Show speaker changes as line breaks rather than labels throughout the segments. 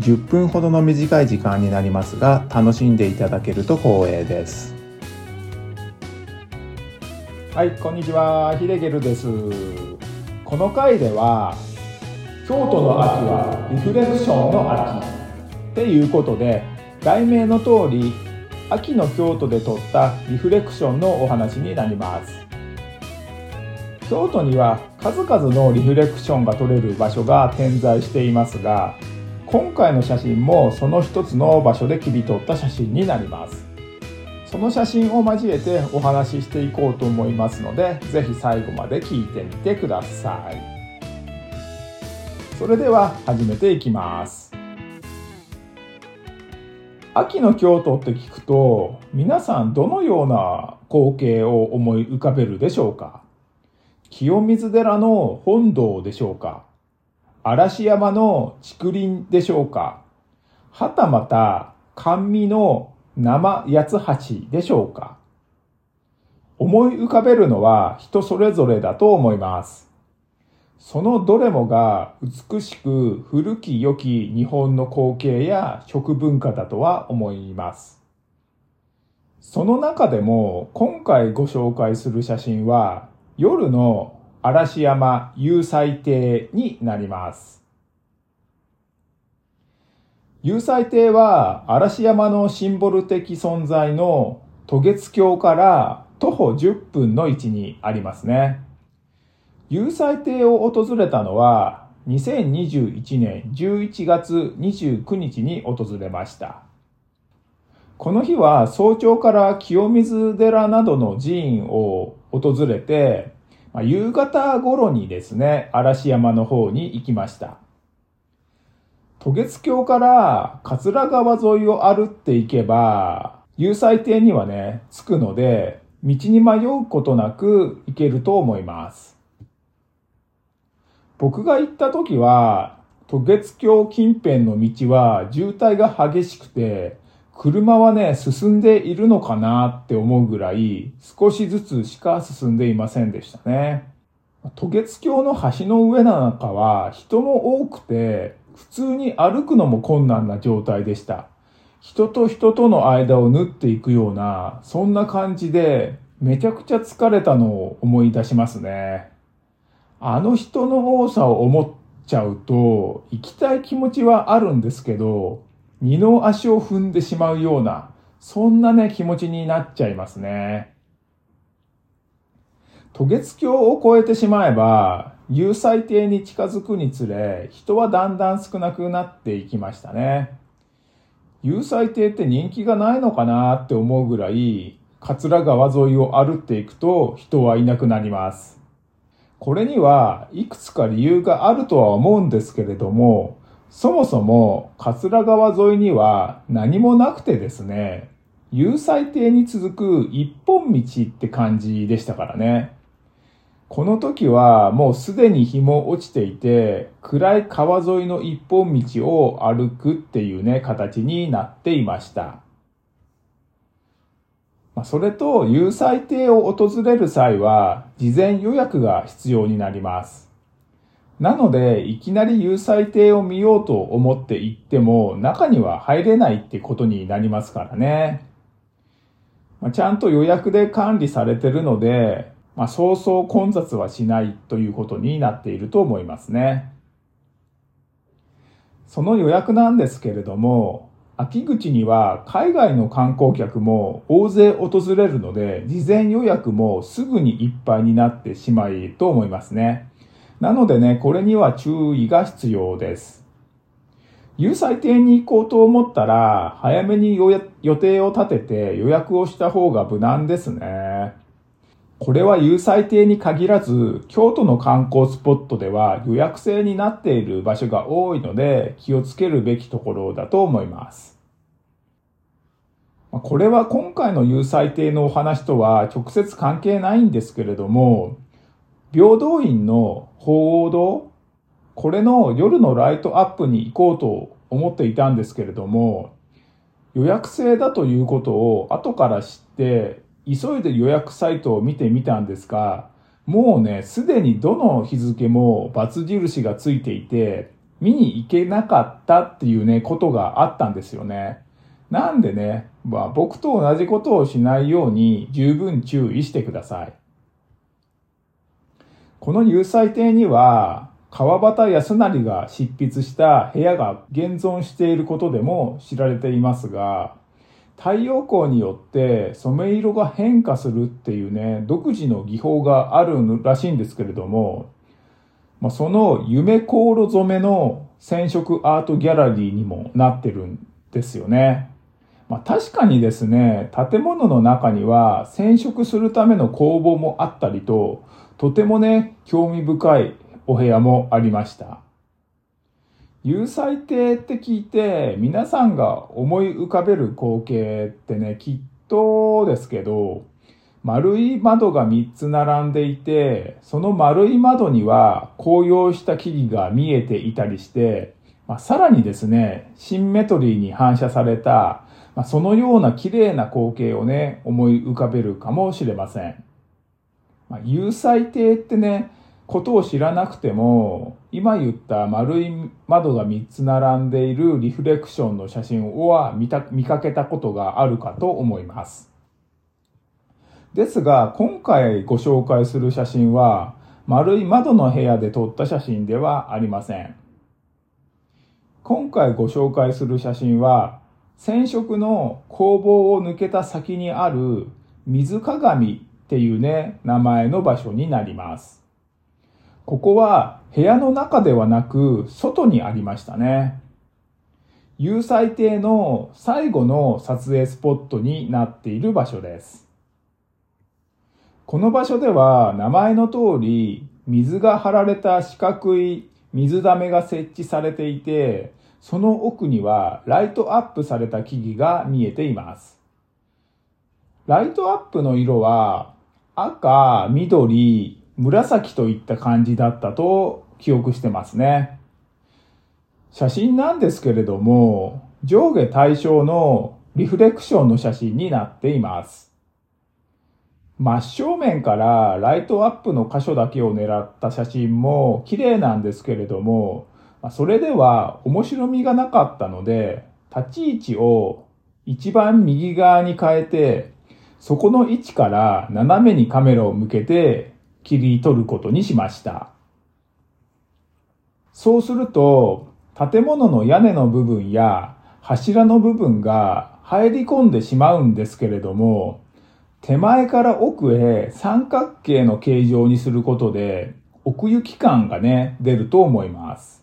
10分ほどの短い時間になりますが楽しんでいただけると光栄です。はいこんにちは。ヒデゲルです。この回では京都の秋はリフレクションの秋っていうことで題名の通り秋の京都で撮ったリフレクションのお話になります。京都には数々のリフレクションが撮れる場所が点在していますが今回の写真もその一つの場所で切り取った写真になります。その写真を交えてお話ししていこうと思いますので是非最後まで聞いてみてください。それでは始めていきます。秋の京都って聞くと皆さんどのような光景を思い浮かべるでしょうか？清水寺の本堂でしょうか？嵐山の竹林でしょうかはたまた甘味の生八つ橋でしょうか思い浮かべるのは人それぞれだと思います。そのどれもが美しく古き良き日本の光景や食文化だとは思います。その中でも今回ご紹介する写真は夜の嵐山有祭亭になります。有祭亭は嵐山のシンボル的存在の渡月橋から徒歩10分の位置にありますね。有祭亭を訪れたのは2021年11月29日に訪れました。この日は早朝から清水寺などの寺院を訪れて、まあ、夕方頃にですね、嵐山の方に行きました。渡月橋から桂川沿いを歩っていけば、有祭亭にはね、着くので、道に迷うことなく行けると思います。僕が行った時は、渡月橋近辺の道は渋滞が激しくて、車はね、進んでいるのかなって思うぐらい、少しずつしか進んでいませんでしたね。渡月橋の橋の上の中は人も多くて、普通に歩くのも困難な状態でした。人と人との間を縫っていくような、そんな感じで、めちゃくちゃ疲れたのを思い出しますね。あの人の多さを思っちゃうと、行きたい気持ちはあるんですけど、二の足を踏んでしまうような、そんなね、気持ちになっちゃいますね。渡月橋を越えてしまえば、有祭亭に近づくにつれ、人はだんだん少なくなっていきましたね。有祭亭って人気がないのかなって思うぐらい、桂川沿いを歩っていくと人はいなくなります。これにはいくつか理由があるとは思うんですけれども、そもそも桂川沿いには何もなくてですね、有祭亭に続く一本道って感じでしたからね。この時はもうすでに日も落ちていて、暗い川沿いの一本道を歩くっていうね、形になっていました。それと、有祭亭を訪れる際は、事前予約が必要になります。なので、いきなり有彩亭を見ようと思って行っても、中には入れないってことになりますからね。まあ、ちゃんと予約で管理されてるので、まあ、そうそう混雑はしないということになっていると思いますね。その予約なんですけれども、秋口には海外の観光客も大勢訪れるので、事前予約もすぐにいっぱいになってしまいと思いますね。なのでね、これには注意が必要です。有彩亭に行こうと思ったら、早めに予定を立てて予約をした方が無難ですね。これは有彩亭に限らず、京都の観光スポットでは予約制になっている場所が多いので、気をつけるべきところだと思います。これは今回の有彩亭のお話とは直接関係ないんですけれども、平等院の鳳凰堂、これの夜のライトアップに行こうと思っていたんですけれども、予約制だということを後から知って、急いで予約サイトを見てみたんですが、もうね、すでにどの日付も×印がついていて、見に行けなかったっていうね、ことがあったんですよね。なんでね、まあ僕と同じことをしないように十分注意してください。この有彩亭には、川端康成が執筆した部屋が現存していることでも知られていますが、太陽光によって染め色が変化するっていうね、独自の技法があるらしいんですけれども、まあ、その夢航路染めの染色アートギャラリーにもなってるんですよね。まあ、確かにですね、建物の中には染色するための工房もあったりと、とてもね、興味深いお部屋もありました。有彩亭って聞いて皆さんが思い浮かべる光景ってね、きっとですけど、丸い窓が3つ並んでいて、その丸い窓には紅葉した木々が見えていたりして、まあ、さらにですね、シンメトリーに反射された、まあ、そのような綺麗な光景をね、思い浮かべるかもしれません。まあ、有彩亭ってね、ことを知らなくても、今言った丸い窓が3つ並んでいるリフレクションの写真は見た見かけたことがあるかと思います。ですが、今回ご紹介する写真は、丸い窓の部屋で撮った写真ではありません。今回ご紹介する写真は、染色の工房を抜けた先にある水鏡っていうね、名前の場所になります。ここは部屋の中ではなく外にありましたね。有彩亭の最後の撮影スポットになっている場所です。この場所では名前の通り水が張られた四角い水溜めが設置されていて、その奥にはライトアップされた木々が見えています。ライトアップの色は赤、緑、紫といった感じだったと記憶してますね。写真なんですけれども、上下対称のリフレクションの写真になっています。真正面からライトアップの箇所だけを狙った写真も綺麗なんですけれども、それでは面白みがなかったので、立ち位置を一番右側に変えて、そこの位置から斜めにカメラを向けて切り取ることにしました。そうすると、建物の屋根の部分や柱の部分が入り込んでしまうんですけれども、手前から奥へ三角形の形状にすることで奥行き感がね、出ると思います。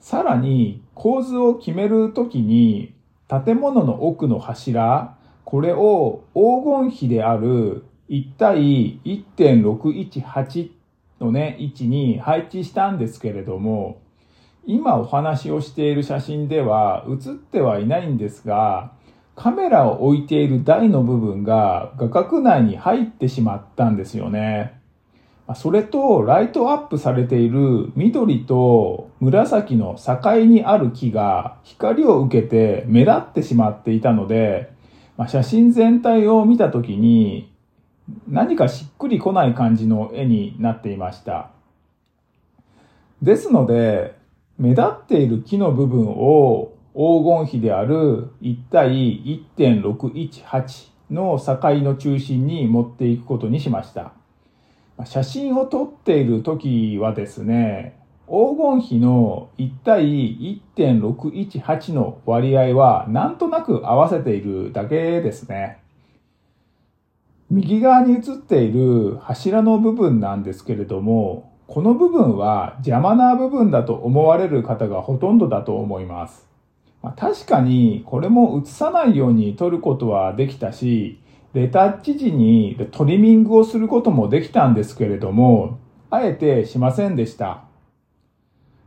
さらに構図を決めるときに建物の奥の柱、これを黄金比である1対1.618のね、位置に配置したんですけれども、今お話をしている写真では写ってはいないんですが、カメラを置いている台の部分が画角内に入ってしまったんですよね。それと、ライトアップされている緑と紫の境にある木が光を受けて目立ってしまっていたので、写真全体を見たときに何かしっくりこない感じの絵になっていました。ですので、目立っている木の部分を黄金比である1対1.618の境の中心に持っていくことにしました。写真を撮っている時はですね、黄金比の1対1.618の割合はなんとなく合わせているだけですね。右側に映っている柱の部分なんですけれども、この部分は邪魔な部分だと思われる方がほとんどだと思います。まあ、確かにこれも映さないように撮ることはできたし、レタッチ時にトリミングをすることもできたんですけれども、あえてしませんでした。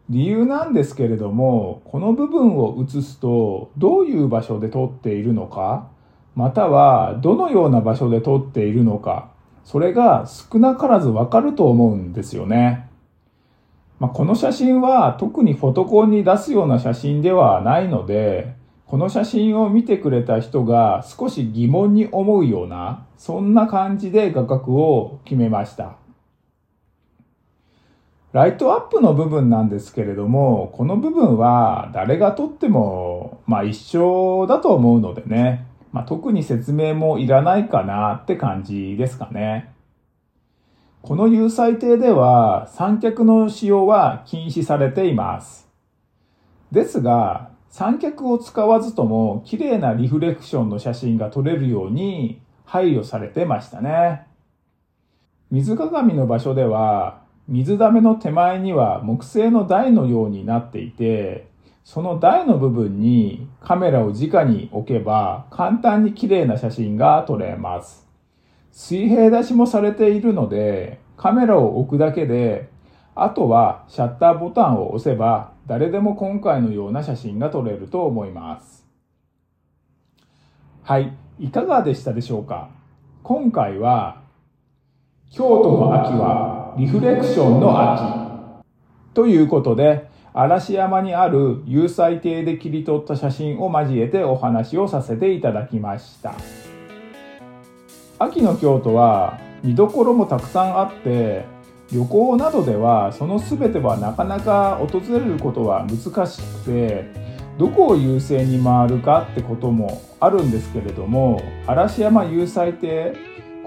理由なんですけれども、この部分を映すとどういう場所で撮っているのか、またはどのような場所で撮っているのか、それが少なからずわかると思うんですよね。まあ、この写真は特にフォトコンに出すような写真ではないので、この写真を見てくれた人が少し疑問に思うような、そんな感じで画角を決めました。ライトアップの部分なんですけれども、この部分は誰が撮っても、まあ一緒だと思うのでね、まあ特に説明もいらないかなって感じですかね。この有彩亭では三脚の使用は禁止されています。ですが、三脚を使わずとも綺麗なリフレクションの写真が撮れるように配慮されてましたね。水鏡の場所では水溜めの手前には木製の台のようになっていて、その台の部分にカメラを直に置けば簡単に綺麗な写真が撮れます。水平出しもされているので、カメラを置くだけで、あとはシャッターボタンを押せば誰でも今回のような写真が撮れると思います。はい、いかがでしたでしょうか？今回は京都の秋はリフレクションの秋ということで嵐山にある有彩亭で切り取った写真を交えてお話をさせていただきました。秋の京都は見どころもたくさんあって旅行などではその全てはなかなか訪れることは難しくてどこを優先に回るかってこともあるんですけれども嵐山有彩亭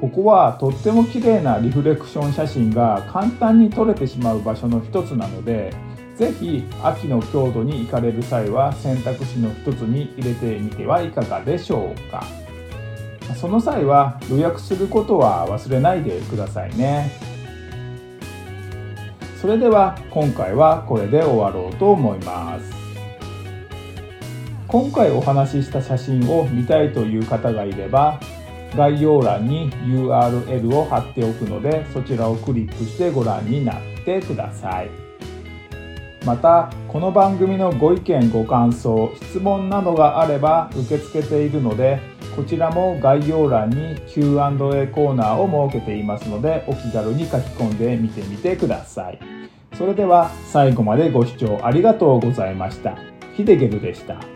ここはとっても綺麗なリフレクション写真が簡単に撮れてしまう場所の一つなのでぜひ秋の郷土に行かれる際は選択肢の一つに入れてみてはいかがでしょうか。その際は予約することは忘れないでくださいね。それでは今回はこれで終わろうと思います。今回お話しした写真を見たいという方がいれば概要欄に URL を貼っておくのでそちらをクリックしてご覧になってください。またこの番組のご意見ご感想質問などがあれば受け付けているのでこちらも概要欄に Q&A コーナーを設けていますのでお気軽に書き込んでみてみてください。それでは最後までご視聴ありがとうございました。ヒデゲルでした。